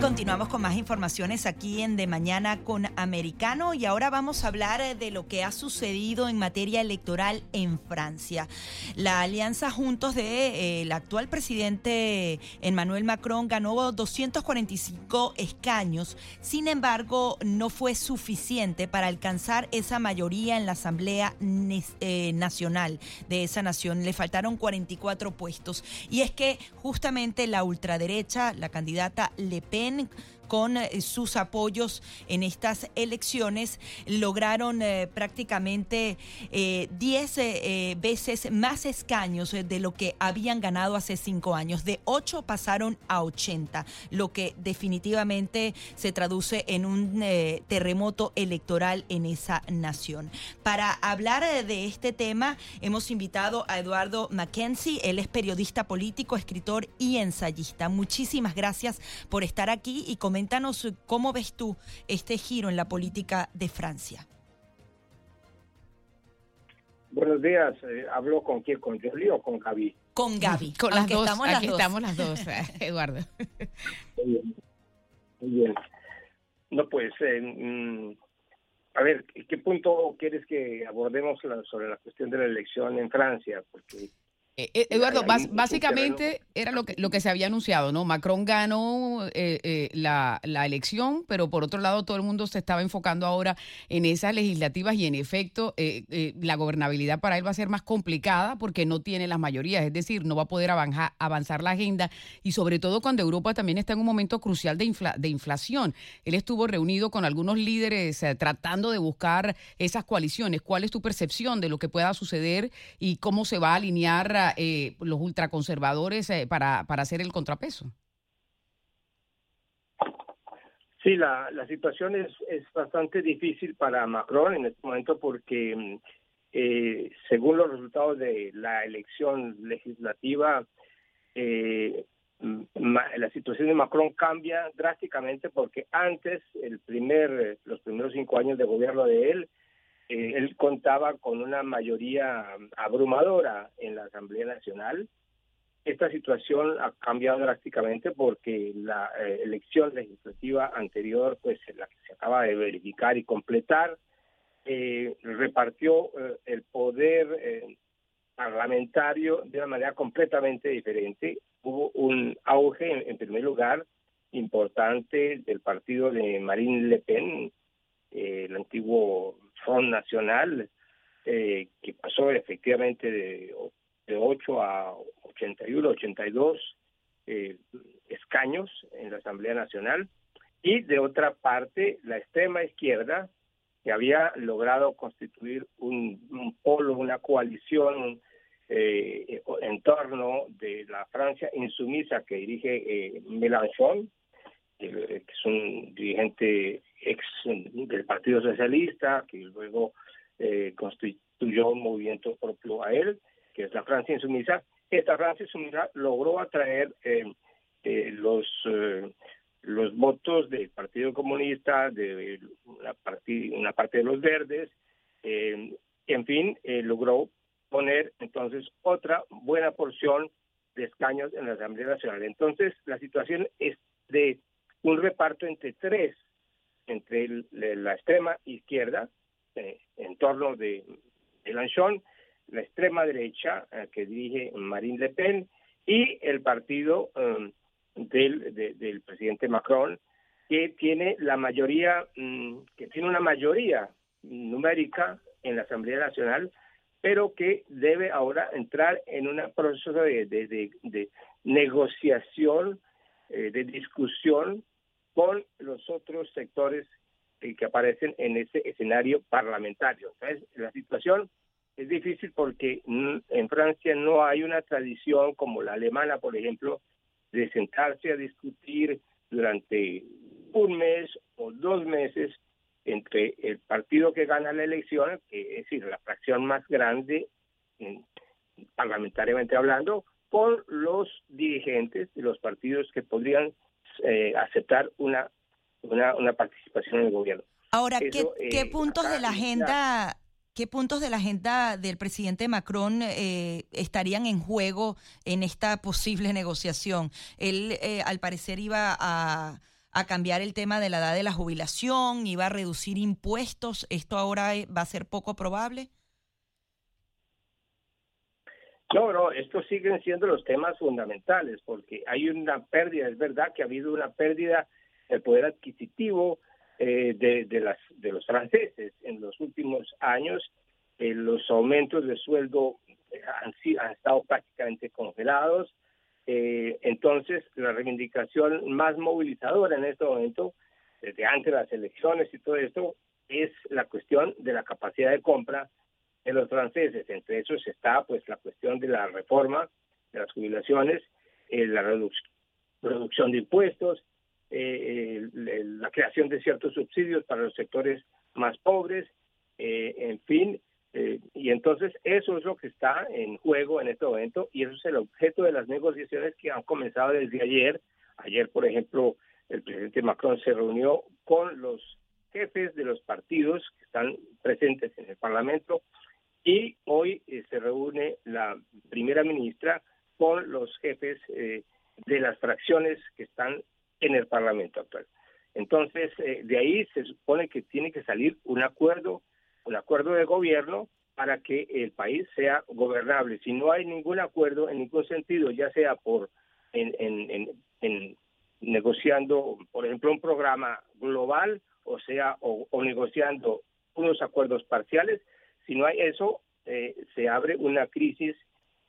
Continuamos con más informaciones aquí en De Mañana con Americano y ahora vamos a hablar eh, de lo que ha sucedido en materia electoral en Francia. La alianza Juntos de eh, actual presidente Emmanuel Macron ganó 245 escaños, sin embargo no fue suficiente para alcanzar esa mayoría en la Asamblea eh, Nacional de esa nación. Le faltaron 44 puestos y es que justamente la ultraderecha, la candidata Le Pen, And. Con eh, sus apoyos en estas elecciones lograron eh, prácticamente 10 eh, veces más escaños de lo que habían ganado hace cinco años. De 8 pasaron a 80, lo que definitivamente se traduce en un terremoto electoral en esa nación. Para hablar de este tema hemos invitado a Eduardo Mackenzie, él es periodista político, escritor y ensayista. Muchísimas gracias por estar aquí y coméntanos cómo ves tú este giro en la política de Francia. Buenos días, eh, ¿hablo con quién? ¿Con Jolie o con Gaby? Con Gaby, con las dos, estamos las aquí estamos las dos, Eduardo. Muy bien. Muy bien. No, pues, eh, mm, a ver, ¿qué punto quieres que abordemos sobre la cuestión de la elección en Francia? Porque eh, eh, Eduardo, básicamente era lo que, lo que se había anunciado, ¿no? Macron ganó eh, la, la, elección, pero por otro lado todo el mundo se estaba enfocando ahora en esas legislativas y en efecto la gobernabilidad para él va a ser más complicada porque no tiene las mayorías, es decir, no va a poder avanzar, avanzar la agenda y sobre todo cuando Europa también está en un momento crucial de, de inflación. Él estuvo reunido con algunos líderes tratando de buscar esas coaliciones. ¿Cuál es tu percepción de lo que pueda suceder y cómo se va a alinear? Eh, los ultraconservadores eh, para, para hacer el contrapeso? Sí, la, la situación es, es bastante difícil para Macron en este momento porque mm, eh, según los resultados de la elección legislativa, eh, la situación de Macron cambia drásticamente porque antes, el primer, los primeros cinco años de gobierno de él, eh, él contaba con una mayoría abrumadora en la Asamblea Nacional. Esta situación ha cambiado drásticamente porque la eh, elección legislativa anterior, pues la que se acaba de verificar y completar, eh, repartió el poder parlamentario de una manera completamente diferente. Hubo un auge, en primer lugar, importante del partido de Marine Le Pen, el antiguo Front Nacional, eh, que pasó efectivamente de, de 8 a 81, 82 eh, escaños en la Asamblea Nacional, y de otra parte la extrema izquierda, que había logrado constituir un, polo, una coalición eh, en torno de la Francia insumisa que dirige Mélenchon, que es un dirigente ex del Partido Socialista, que luego eh, constituyó un movimiento propio a él, que es la Francia Insumisa. Esta Francia Insumisa logró atraer eh, eh, los los votos del Partido Comunista, de una, una parte de los verdes, en fin, logró poner entonces otra buena porción de escaños en la Asamblea Nacional. Entonces, la situación es de un reparto entre tres, entre la extrema izquierda, eh, en torno de Mélenchon, la extrema derecha eh, que dirige Marine Le Pen y el partido um, del, del presidente Macron, que tiene la mayoría, mm, que tiene una mayoría numérica en la Asamblea Nacional, pero que debe ahora entrar en un proceso de, de, negociación, eh, de discusión con los otros sectores eh, que aparecen en ese escenario parlamentario. Entonces, la situación es difícil porque en Francia no hay una tradición como la alemana, por ejemplo, de sentarse a discutir durante un mes o dos meses entre el partido que gana la elección, que es decir, la fracción más grande parlamentariamente hablando, con los dirigentes de los partidos que podrían eh, aceptar una una, una participación en el gobierno. Ahora, ¿qué, ¿qué, puntos de la agenda ¿Qué puntos de la agenda del presidente Macron eh, estarían en juego en esta posible negociación? Él, eh, al parecer, iba a, cambiar el tema de la edad de la jubilación, iba a reducir impuestos. ¿Esto ahora eh, va a ser poco probable? No, no, estos siguen siendo los temas fundamentales porque hay una pérdida, es verdad que ha habido una pérdida del poder adquisitivo, eh, de, las, de los franceses. En los últimos años, eh, los aumentos de sueldo eh, han, han estado prácticamente congelados. entonces, la reivindicación más movilizadora en este momento, desde antes de las elecciones y todo esto, es la cuestión de la capacidad de compra de los franceses. Entre esos está pues la cuestión de la reforma de las jubilaciones, la reducción de impuestos, eh, la creación de ciertos subsidios para los sectores más pobres, eh, en fin, eh, y entonces eso es lo que está en juego en este momento y eso es el objeto de las negociaciones que han comenzado desde ayer. Ayer, por ejemplo, el presidente Macron se reunió con los jefes de los partidos que están presentes en el Parlamento y hoy se reúne la primera ministra con los jefes de las fracciones que están en el Parlamento actual. Entonces, eh, de ahí se supone que tiene que salir un acuerdo, un acuerdo de gobierno para que el país sea gobernable. Si no hay ningún acuerdo en ningún sentido, ya sea por negociando, por ejemplo, un programa global, o sea, o, negociando unos acuerdos parciales, si no hay eso, eh, se abre una crisis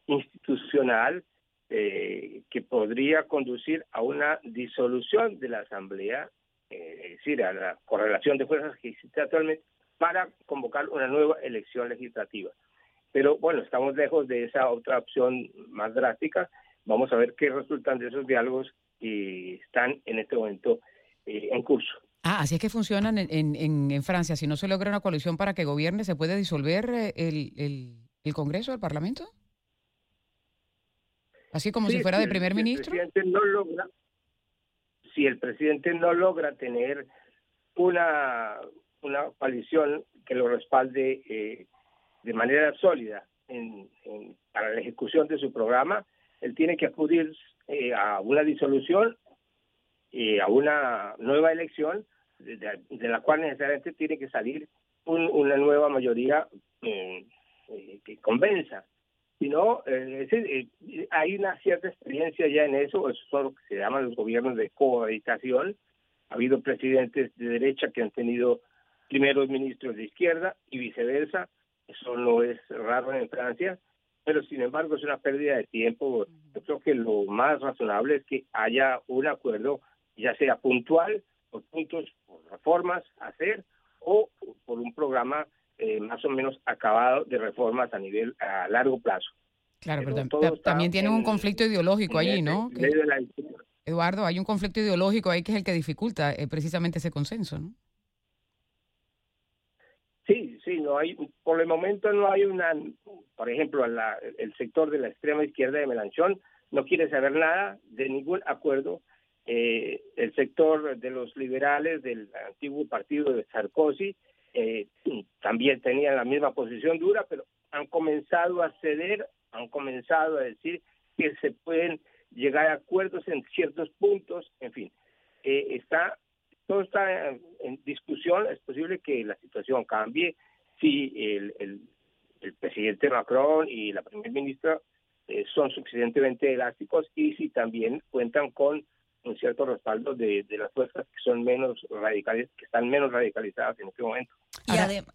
institucional eh, que podría conducir a una disolución de la Asamblea, eh, es decir, a la correlación de fuerzas que existe actualmente, para convocar una nueva elección legislativa. Pero bueno, estamos lejos de esa otra opción más drástica. Vamos a ver qué resultan de esos diálogos que están en este momento en curso. Ah, así es que funcionan en, en, en, Francia. Si no se logra una coalición para que gobierne, ¿se puede disolver el, el, el Congreso, el Parlamento? Así como si fuera de primer ministro. El presidente no logra, si el presidente no logra tener una, una coalición que lo respalde eh, de manera sólida en, para la ejecución de su programa, él tiene que acudir eh, a una disolución y a una nueva elección de, la cual necesariamente tiene que salir una nueva mayoría eh, que convenza sino eh, eh, hay una cierta experiencia ya en eso, eso son lo que se llaman los gobiernos de cohabitación. Ha habido presidentes de derecha que han tenido primeros ministros de izquierda y viceversa, eso no es raro en Francia, pero sin embargo es una pérdida de tiempo. Yo creo que lo más razonable es que haya un acuerdo, ya sea puntual, por puntos, reformas a hacer, o por un programa eh, más o menos acabado de reformas a nivel a largo plazo. Claro, pero, también tiene un conflicto ideológico allí, ¿no? Eduardo, hay un conflicto ideológico ahí que es el que dificulta eh, precisamente ese consenso, ¿no? Sí, sí, no hay, por el momento no hay una, por ejemplo, el sector de la extrema izquierda de Melanchón no quiere saber nada de ningún acuerdo. Eh, de los liberales del antiguo partido de Sarkozy eh, también tenían la misma posición dura, pero han comenzado a ceder, han comenzado a decir que se pueden llegar a acuerdos en ciertos puntos, en fin, eh, está todo está en discusión, es posible que la situación cambie si el, el, presidente Macron y la primera ministra eh, son suficientemente elásticos y si también cuentan con un cierto respaldo de, de las fuerzas que son menos radicales, que están menos radicalizadas en este momento. Y además,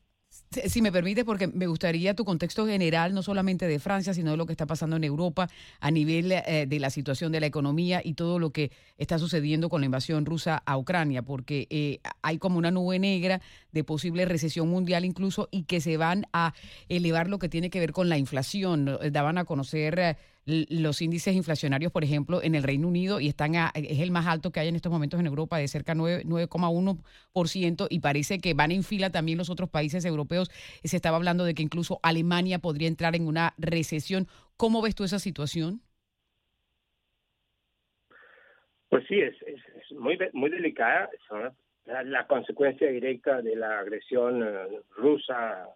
si me permite, porque me gustaría tu contexto general, no solamente de Francia, sino de lo que está pasando en Europa a nivel eh, de la situación de la economía y todo lo que está sucediendo con la invasión rusa a Ucrania, porque eh, hay como una nube negra de posible recesión mundial incluso y que se van a elevar lo que tiene que ver con la inflación. Daban a conocer eh, los índices inflacionarios, por ejemplo, en el Reino Unido y están es el más alto que hay en estos momentos en Europa, de cerca de 9,1% y parece que van en fila también los otros países europeos. Se estaba hablando de que incluso Alemania podría entrar en una recesión. ¿Cómo ves tú esa situación? Pues sí, es, muy, muy delicada. la, consecuencia directa de la agresión rusa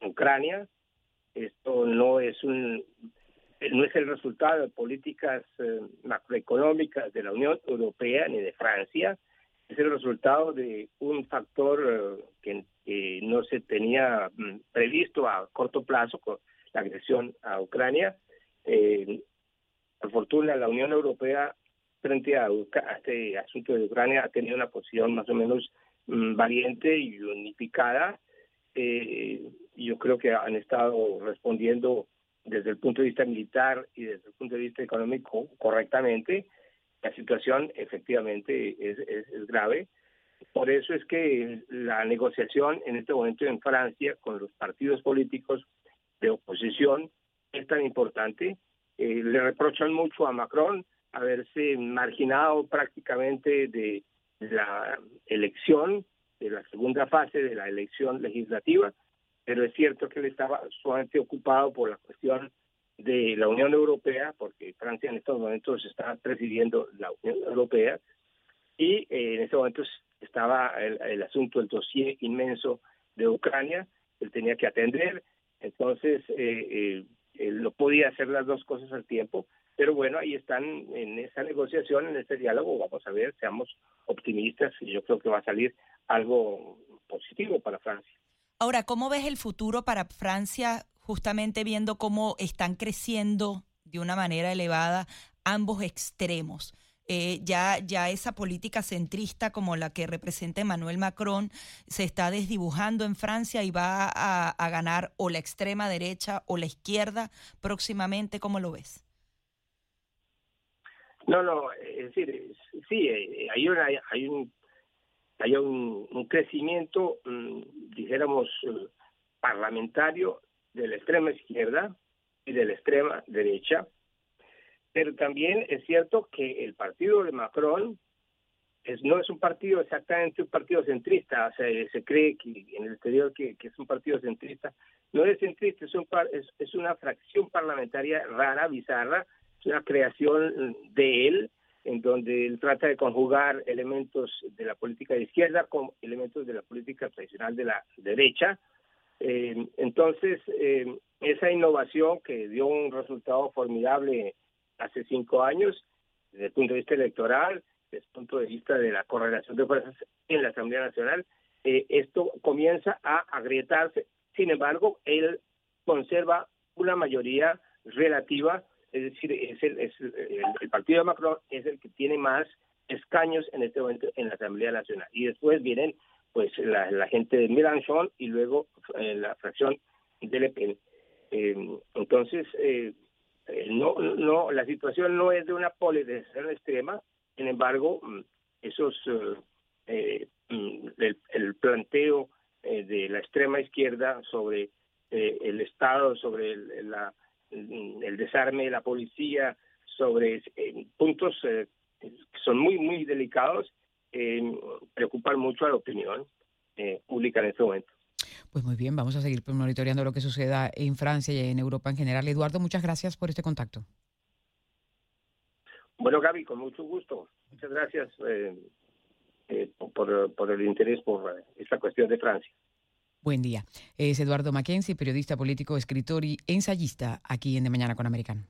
en Ucrania. Esto no es un no es el resultado de políticas macroeconómicas de la Unión Europea ni de Francia, es el resultado de un factor que, no se tenía mm, previsto a corto plazo con la agresión a Ucrania. Eh, por fortuna, la Unión Europea frente a, este asunto de Ucrania ha tenido una posición más o menos mm, valiente y unificada. Eh, yo creo que han estado respondiendo desde el punto de vista militar y desde el punto de vista económico correctamente. La situación efectivamente es, es grave. Por eso es que la negociación en este momento en Francia con los partidos políticos de oposición es tan importante. Eh, le reprochan mucho a Macron haberse marginado prácticamente de la elección, de la segunda fase de la elección legislativa, pero es cierto que él estaba sumamente ocupado por la cuestión de la Unión Europea, porque Francia en estos momentos está presidiendo la Unión Europea, y eh, en estos momentos estaba el, asunto, el dossier inmenso de Ucrania, él tenía que atender, entonces eh, eh, no podía hacer las dos cosas al tiempo, pero bueno, ahí están en esa negociación, en este diálogo, vamos a ver, seamos optimistas y yo creo que va a salir algo positivo para Francia. Ahora, ¿cómo ves el futuro para Francia justamente viendo cómo están creciendo de una manera elevada ambos extremos? Eh, ya, ya esa política centrista como la que representa Emmanuel Macron se está desdibujando en Francia y va a, ganar o la extrema derecha o la izquierda próximamente. ¿Cómo lo ves? No, no, es decir, sí, eh, hay, una, hay un hay un, crecimiento, mm, dijéramos, eh, parlamentario de la extrema izquierda y de la extrema derecha, pero también es cierto que el partido de Macron no es un partido exactamente un partido centrista, sea, se cree que en el exterior que, es un partido centrista, no es centrista, es, es una fracción parlamentaria rara, bizarra, es una creación de él, en donde él trata de conjugar elementos de la política de izquierda con elementos de la política tradicional de la derecha. Eh, entonces, eh, esa innovación que dio un resultado formidable hace cinco años, desde el punto de vista electoral, desde el punto de vista de la correlación de fuerzas en la Asamblea Nacional, eh, esto comienza a agrietarse. Sin embargo, él conserva una mayoría relativa, es decir, es el, es el, partido de Macron es el que tiene más escaños en este momento en la Asamblea Nacional. Y después vienen pues la, gente de Mélenchon y luego eh, la fracción de Le Pen. Eh, entonces, eh, no, no, la situación no es de una polarización extrema, sin embargo, esos, eh, eh mm, el, planteo de la extrema izquierda sobre el Estado, sobre el, la, el desarme de la policía, sobre puntos que son muy, muy delicados, preocupan mucho a la opinión pública en este momento. Pues muy bien, vamos a seguir monitoreando lo que suceda en Francia y en Europa en general. Eduardo, muchas gracias por este contacto. Bueno, Gaby, con mucho gusto. Muchas gracias eh, eh, por, por, el interés por esta cuestión de Francia. Buen día. Es Eduardo Mackenzie, periodista político, escritor y ensayista aquí en De Mañana con Americano.